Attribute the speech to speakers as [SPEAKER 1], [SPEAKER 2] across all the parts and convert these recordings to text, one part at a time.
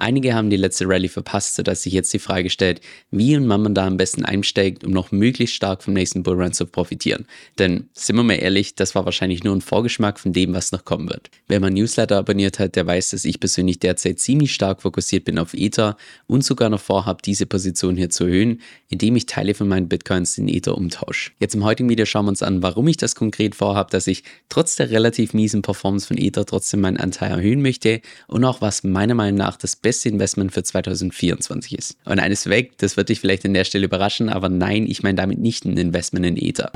[SPEAKER 1] Einige haben die letzte Rallye verpasst, sodass sich jetzt die Frage stellt, wie und wann man da am besten einsteigt, um noch möglichst stark vom nächsten Bullrun zu profitieren. Denn, sind wir mal ehrlich, das war wahrscheinlich nur ein Vorgeschmack von dem, was noch kommen wird. Wer mein Newsletter abonniert hat, der weiß, dass ich persönlich derzeit ziemlich stark fokussiert bin auf Ether und sogar noch vorhabe, diese Position hier zu erhöhen, indem ich Teile von meinen Bitcoins in Ether umtausche. Jetzt im heutigen Video schauen wir uns an, warum ich das konkret vorhabe, dass ich trotz der relativ miesen Performance von Ether trotzdem meinen Anteil erhöhen möchte und auch was meiner Meinung nach das beste Investment für 2024 ist. Und eines weg, das wird dich vielleicht an der Stelle überraschen, aber nein, ich meine damit nicht ein Investment in Ether.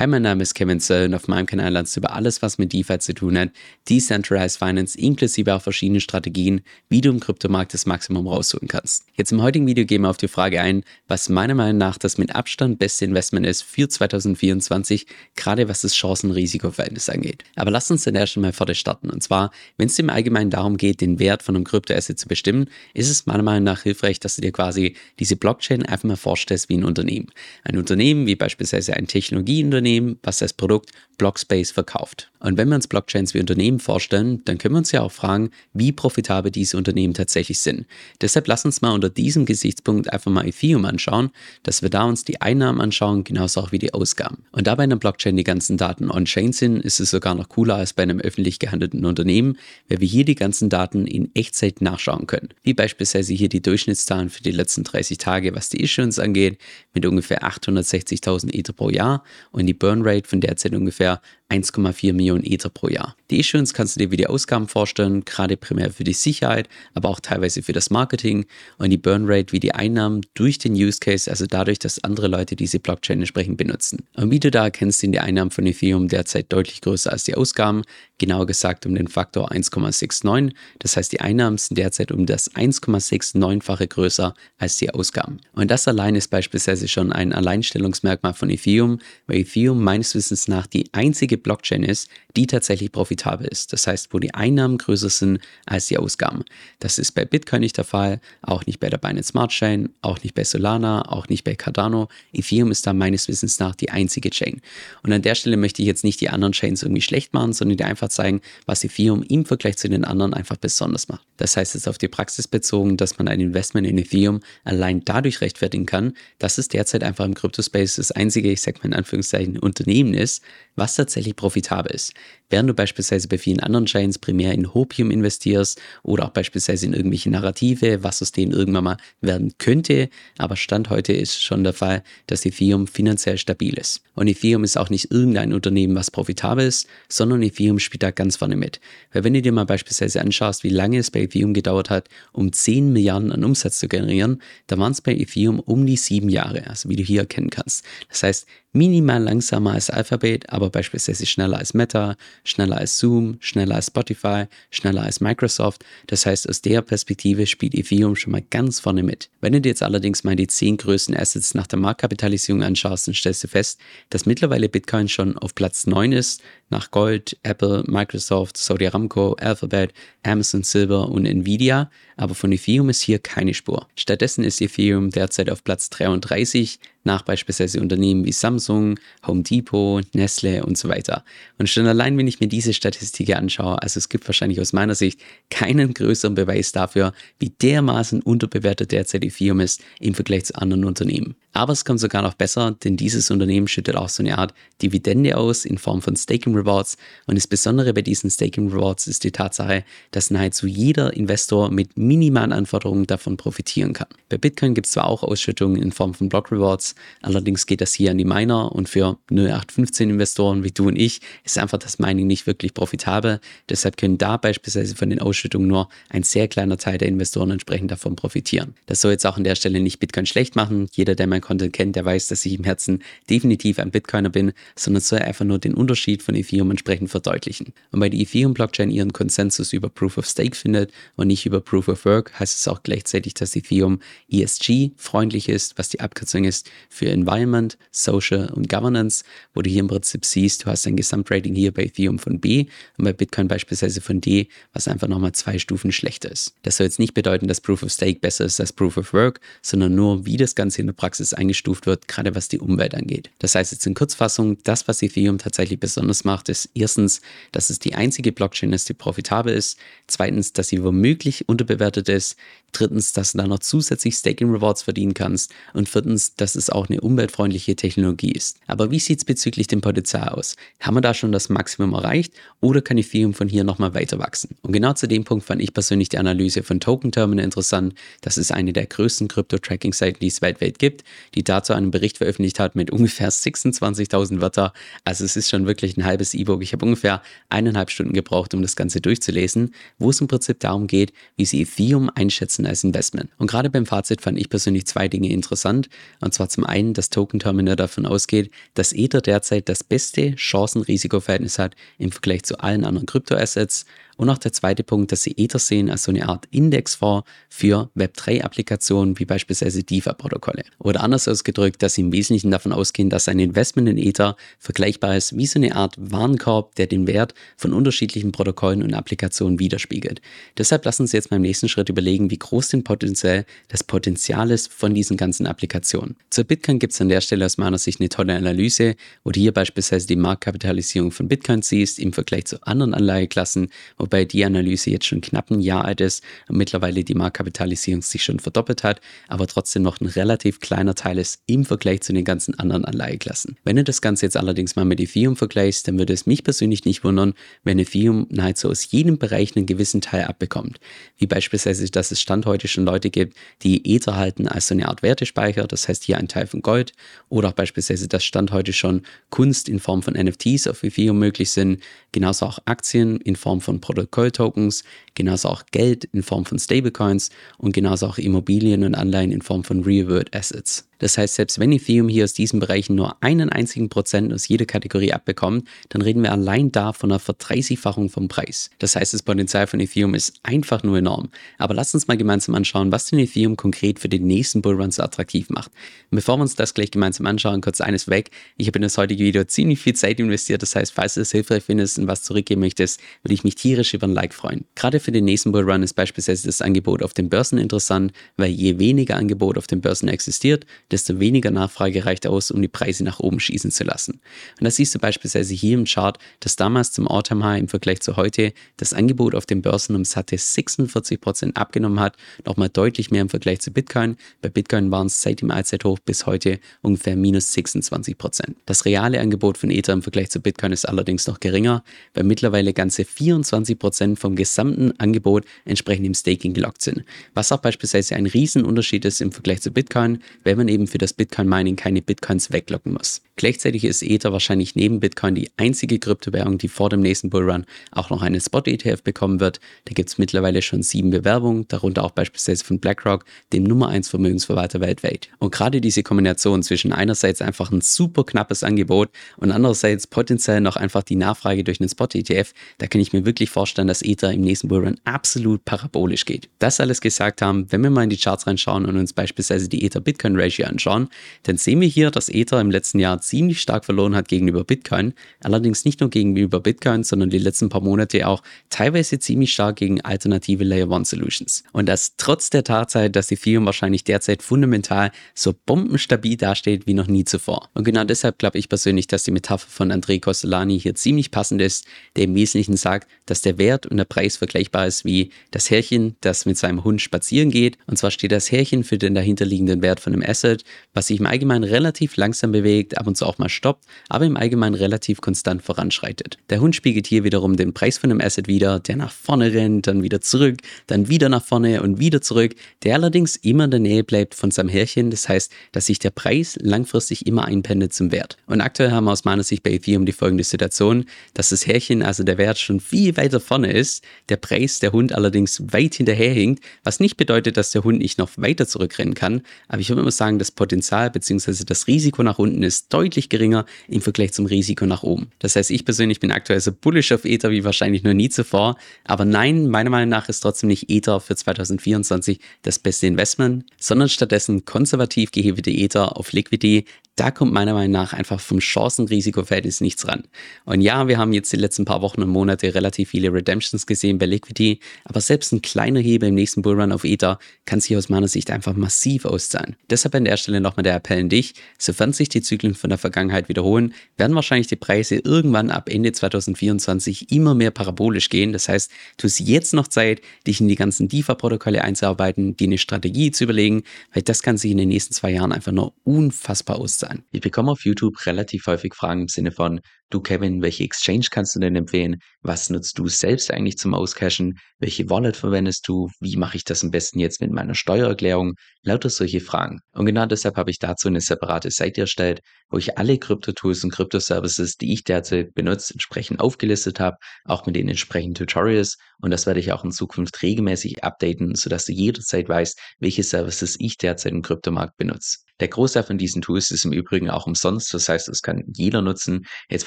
[SPEAKER 1] Hi, mein Name ist Kevin Zöll und auf meinem Kanal lernst du über alles, was mit DeFi zu tun hat, Decentralized Finance inklusive auch verschiedene Strategien, wie du im Kryptomarkt das Maximum rausholen kannst. Jetzt im heutigen Video gehen wir auf die Frage ein, was meiner Meinung nach das mit Abstand beste Investment ist für 2024, gerade was das Chancen-Risiko-Verhältnis angeht. Aber lass uns dann erst einmal vor starten. Und zwar, wenn es im Allgemeinen darum geht, den Wert von einem Kryptoasset zu bestimmen, ist es meiner Meinung nach hilfreich, dass du dir quasi diese Blockchain einfach mal vorstellst wie ein Unternehmen. Ein Unternehmen wie beispielsweise ein Technologieunternehmen, Unternehmen, was das Produkt Blockspace verkauft. Und wenn wir uns Blockchains wie Unternehmen vorstellen, dann können wir uns ja auch fragen, wie profitabel diese Unternehmen tatsächlich sind. Deshalb lass uns mal unter diesem Gesichtspunkt einfach mal Ethereum anschauen, dass wir da uns die Einnahmen anschauen, genauso auch wie die Ausgaben. Und da bei einer Blockchain die ganzen Daten on-chain sind, ist es sogar noch cooler als bei einem öffentlich gehandelten Unternehmen, weil wir hier die ganzen Daten in Echtzeit nachschauen können. Wie beispielsweise hier die Durchschnittszahlen für die letzten 30 Tage, was die Issuance angeht, mit ungefähr 860.000 Ether pro Jahr und die Burn Rate von derzeit ungefähr 1,4 Millionen Ether pro Jahr. Die Issuance kannst du dir wie die Ausgaben vorstellen, gerade primär für die Sicherheit, aber auch teilweise für das Marketing und die Burn Rate wie die Einnahmen durch den Use Case, also dadurch, dass andere Leute diese Blockchain entsprechend benutzen. Und wie du da erkennst, sind die Einnahmen von Ethereum derzeit deutlich größer als die Ausgaben, genauer gesagt um den Faktor 1,69. Das heißt, die Einnahmen sind derzeit um das 1,69-fache größer als die Ausgaben. Und das allein ist beispielsweise schon ein Alleinstellungsmerkmal von Ethereum, weil Ethereum meines Wissens nach die einzige Blockchain ist, die tatsächlich profitabel ist. Das heißt, wo die Einnahmen größer sind als die Ausgaben. Das ist bei Bitcoin nicht der Fall, auch nicht bei der Binance Smart Chain, auch nicht bei Solana, auch nicht bei Cardano. Ethereum ist da meines Wissens nach die einzige Chain. Und an der Stelle möchte ich jetzt nicht die anderen Chains irgendwie schlecht machen, sondern dir einfach zeigen, was Ethereum im Vergleich zu den anderen einfach besonders macht. Das heißt jetzt auf die Praxis bezogen, dass man ein Investment in Ethereum allein dadurch rechtfertigen kann, dass es derzeit einfach im Crypto-Space das einzige, ich sag mal in Anführungszeichen, Unternehmen ist, was tatsächlich profitabel ist. Während du beispielsweise bei vielen anderen Chains primär in Hopium investierst oder auch beispielsweise in irgendwelche Narrative, was aus denen irgendwann mal werden könnte, aber Stand heute ist schon der Fall, dass Ethereum finanziell stabil ist. Und Ethereum ist auch nicht irgendein Unternehmen, was profitabel ist, sondern Ethereum spielt da ganz vorne mit. Weil wenn du dir mal beispielsweise anschaust, wie lange es bei Ethereum gedauert hat, um 10 Milliarden an Umsatz zu generieren, da waren es bei Ethereum um die sieben Jahre, also wie du hier erkennen kannst. Das heißt, minimal langsamer als Alphabet, aber beispielsweise schneller als Meta, schneller als Zoom, schneller als Spotify, schneller als Microsoft. Das heißt, aus der Perspektive spielt Ethereum schon mal ganz vorne mit. Wenn du dir jetzt allerdings mal die zehn größten Assets nach der Marktkapitalisierung anschaust, dann stellst du fest, dass mittlerweile Bitcoin schon auf Platz 9 ist, nach Gold, Apple, Microsoft, Saudi Aramco, Alphabet, Amazon Silver und Nvidia, aber von Ethereum ist hier keine Spur. Stattdessen ist Ethereum derzeit auf Platz 33 nach beispielsweise Unternehmen wie Samsung, Home Depot, Nestle und so weiter. Und schon allein, wenn ich mir diese Statistik anschaue, also es gibt wahrscheinlich aus meiner Sicht keinen größeren Beweis dafür, wie dermaßen unterbewertet derzeit Firma ist im Vergleich zu anderen Unternehmen. Aber es kommt sogar noch besser, denn dieses Unternehmen schüttet auch so eine Art Dividende aus in Form von Staking Rewards. Und das Besondere bei diesen Staking Rewards ist die Tatsache, dass nahezu jeder Investor mit minimalen Anforderungen davon profitieren kann. Bei Bitcoin gibt es zwar auch Ausschüttungen in Form von Block Rewards, Allerdings geht das hier an die Miner und für 0815 Investoren wie du und ich ist einfach das Mining nicht wirklich profitabel. Deshalb können da beispielsweise von den Ausschüttungen nur ein sehr kleiner Teil der Investoren entsprechend davon profitieren. Das soll jetzt auch an der Stelle nicht Bitcoin schlecht machen. Jeder, der mein Content kennt, der weiß, dass ich im Herzen definitiv ein Bitcoiner bin, sondern soll einfach nur den Unterschied von Ethereum entsprechend verdeutlichen. Und weil die Ethereum-Blockchain ihren Konsensus über Proof of Stake findet und nicht über Proof of Work, heißt es auch gleichzeitig, dass Ethereum ESG freundlich ist, was die Abkürzung ist für Environment, Social und Governance, wo du hier im Prinzip siehst, du hast ein Gesamtrating hier bei Ethereum von B und bei Bitcoin beispielsweise von D, was einfach nochmal zwei Stufen schlechter ist. Das soll jetzt nicht bedeuten, dass Proof of Stake besser ist als Proof of Work, sondern nur, wie das Ganze in der Praxis eingestuft wird, gerade was die Umwelt angeht. Das heißt jetzt in Kurzfassung, das, was Ethereum tatsächlich besonders macht, ist erstens, dass es die einzige Blockchain ist, die profitabel ist, zweitens, dass sie womöglich unterbewertet ist, drittens, dass du da noch zusätzlich Staking Rewards verdienen kannst und viertens, dass es auch eine umweltfreundliche Technologie ist. Aber wie sieht es bezüglich dem Potenzial aus? Haben wir da schon das Maximum erreicht oder kann Ethereum von hier nochmal weiter wachsen? Und genau zu dem Punkt fand ich persönlich die Analyse von Token Terminal interessant. Das ist eine der größten Krypto-Tracking-Seiten, die es weltweit gibt, die dazu einen Bericht veröffentlicht hat mit ungefähr 26.000 Wörter. Also es ist schon wirklich ein halbes E-Book. Ich habe ungefähr eineinhalb Stunden gebraucht, um das Ganze durchzulesen, wo es im Prinzip darum geht, wie sie Ethereum einschätzen als Investment. Und gerade beim Fazit fand ich persönlich zwei Dinge interessant. Und zwar zum einen, dass Token Terminal davon ausgeht, dass Ether derzeit das beste Chancen-Risiko-Verhältnis hat im Vergleich zu allen anderen Kryptoassets. Und auch der zweite Punkt, dass sie Ether sehen als so eine Art Indexfonds für Web3-Applikationen wie beispielsweise DeFi-Protokolle. Oder anders ausgedrückt, dass sie im Wesentlichen davon ausgehen, dass ein Investment in Ether vergleichbar ist wie so eine Art Warenkorb, der den Wert von unterschiedlichen Protokollen und Applikationen widerspiegelt. Deshalb lassen Sie jetzt beim nächsten Schritt überlegen, wie groß denn potenziell das Potenzial ist von diesen ganzen Applikationen. Zur Bitcoin gibt es an der Stelle aus meiner Sicht eine tolle Analyse, wo du hier beispielsweise die Marktkapitalisierung von Bitcoin siehst im Vergleich zu anderen Anlageklassen, wo wobei die Analyse jetzt schon knapp ein Jahr alt ist und mittlerweile die Marktkapitalisierung sich schon verdoppelt hat, aber trotzdem noch ein relativ kleiner Teil ist im Vergleich zu den ganzen anderen Anleiheklassen. Wenn du das Ganze jetzt allerdings mal mit Ethereum vergleichst, dann würde es mich persönlich nicht wundern, wenn Ethereum nahezu aus jedem Bereich einen gewissen Teil abbekommt. Wie beispielsweise, dass es Stand heute schon Leute gibt, die Ether halten als so eine Art Wertespeicher, das heißt hier ein Teil von Gold, oder auch beispielsweise, dass Stand heute schon Kunst in Form von NFTs auf Ethereum möglich sind, genauso auch Aktien in Form von Produkten Protokoll-Tokens, genauso auch Geld in Form von Stablecoins und genauso auch Immobilien und Anleihen in Form von Real-World Assets. Das heißt, selbst wenn Ethereum hier aus diesen Bereichen nur einen einzigen Prozent aus jeder Kategorie abbekommt, dann reden wir allein da von einer Verdreißigfachung vom Preis. Das heißt, das Potenzial von Ethereum ist einfach nur enorm. Aber lasst uns mal gemeinsam anschauen, was denn Ethereum konkret für den nächsten Bullrun so attraktiv macht. Und bevor wir uns das gleich gemeinsam anschauen, kurz eines weg. Ich habe in das heutige Video ziemlich viel Zeit investiert. Das heißt, falls du es hilfreich findest und was zurückgeben möchtest, würde ich mich tierisch über ein Like freuen. Gerade für den nächsten Bullrun ist beispielsweise das Angebot auf den Börsen interessant, weil je weniger Angebot auf den Börsen existiert, desto weniger Nachfrage reicht aus, um die Preise nach oben schießen zu lassen. Und das siehst du beispielsweise hier im Chart, dass damals zum Autumn High im Vergleich zu heute das Angebot auf den Börsen um satte 46% abgenommen hat, nochmal deutlich mehr im Vergleich zu Bitcoin. Bei Bitcoin waren es seit dem Allzeithoch bis heute ungefähr minus 26%. Das reale Angebot von Ether im Vergleich zu Bitcoin ist allerdings noch geringer, weil mittlerweile ganze 24% vom gesamten Angebot entsprechend im Staking gelockt sind. Was auch beispielsweise ein Riesenunterschied ist im Vergleich zu Bitcoin, wenn man eben für das Bitcoin-Mining keine Bitcoins weglocken muss. Gleichzeitig ist Ether wahrscheinlich neben Bitcoin die einzige Kryptowährung, die vor dem nächsten Bullrun auch noch einen Spot-ETF bekommen wird. Da gibt es mittlerweile schon sieben Bewerbungen, darunter auch beispielsweise von BlackRock, dem Nummer 1 Vermögensverwalter weltweit. Und gerade diese Kombination zwischen einerseits einfach ein super knappes Angebot und andererseits potenziell noch einfach die Nachfrage durch einen Spot-ETF, da kann ich mir wirklich vorstellen, dass Ether im nächsten Bullrun absolut parabolisch geht. Das alles gesagt haben, wenn wir mal in die Charts reinschauen und uns beispielsweise die Ether-Bitcoin-Ratio anschauen, dann sehen wir hier, dass Ether im letzten Jahr ziemlich stark verloren hat gegenüber Bitcoin. Allerdings nicht nur gegenüber Bitcoin, sondern die letzten paar Monate auch teilweise ziemlich stark gegen alternative Layer One Solutions. Und das trotz der Tatsache, dass Ethereum wahrscheinlich derzeit fundamental so bombenstabil dasteht wie noch nie zuvor. Und genau deshalb glaube ich persönlich, dass die Metapher von André Costolani hier ziemlich passend ist, der im Wesentlichen sagt, dass der Wert und der Preis vergleichbar ist wie das Härchen, das mit seinem Hund spazieren geht. Und zwar steht das Härchen für den dahinterliegenden Wert von einem Asset, was sich im Allgemeinen relativ langsam bewegt, ab und zu auch mal stoppt, aber im Allgemeinen relativ konstant voranschreitet. Der Hund spiegelt hier wiederum den Preis von einem Asset wieder, der nach vorne rennt, dann wieder zurück, dann wieder nach vorne und wieder zurück, der allerdings immer in der Nähe bleibt von seinem Härchen. Das heißt, dass sich der Preis langfristig immer einpendet zum Wert. Und aktuell haben wir aus meiner Sicht bei Ethereum die folgende Situation, dass das Härchen, also der Wert, schon viel weiter vorne ist, der Preis, der Hund allerdings weit hinterherhinkt, was nicht bedeutet, dass der Hund nicht noch weiter zurückrennen kann. Aber ich würde immer sagen, das Potenzial bzw. das Risiko nach unten ist deutlich geringer im Vergleich zum Risiko nach oben. Das heißt, ich persönlich bin aktuell so bullish auf Ether wie wahrscheinlich noch nie zuvor. Aber nein, meiner Meinung nach ist trotzdem nicht Ether für 2024 das beste Investment, sondern stattdessen konservativ gehebete Ether auf Liquidity, da kommt meiner Meinung nach einfach vom Chancen-Risiko-Verhältnis nichts ran. Und ja, wir haben jetzt die letzten paar Wochen und Monate relativ viele Redemptions gesehen bei Liquidity, aber selbst ein kleiner Hebel im nächsten Bullrun auf Ether kann sich aus meiner Sicht einfach massiv auszahlen. Deshalb an der Stelle nochmal der Appell an dich, sofern sich die Zyklen von der Vergangenheit wiederholen, werden wahrscheinlich die Preise irgendwann ab Ende 2024 immer mehr parabolisch gehen. Das heißt, du hast jetzt noch Zeit, dich in die ganzen DeFi-Protokolle einzuarbeiten, dir eine Strategie zu überlegen, weil das kann sich in den nächsten zwei Jahren einfach nur unfassbar auszahlen sein. Ich bekomme auf YouTube relativ häufig Fragen im Sinne von, du Kevin, welche Exchange kannst du denn empfehlen? Was nutzt du selbst eigentlich zum Auscashen? Welche Wallet verwendest du? Wie mache ich das am besten jetzt mit meiner Steuererklärung? Lauter solche Fragen. Und genau deshalb habe ich dazu eine separate Seite erstellt, wo ich alle Krypto-Tools und Krypto-Services, die ich derzeit benutze, entsprechend aufgelistet habe, auch mit den entsprechenden Tutorials. Und das werde ich auch in Zukunft regelmäßig updaten, sodass du jederzeit weißt, welche Services ich derzeit im Kryptomarkt benutze. Der Großteil von diesen Tools ist im Übrigen auch umsonst, das heißt, es kann jeder nutzen. Jetzt,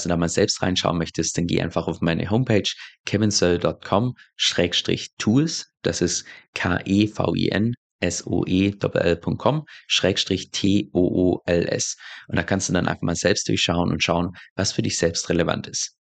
[SPEAKER 1] falls du da mal selbst reinschauen möchtest, dann geh einfach auf meine Homepage kevinsoe.com-tools. Das ist K-E-V-I-N soe.com schrägstrich T-O-O-L-S. Und da kannst du dann einfach mal selbst durchschauen und schauen, was für dich selbst relevant ist.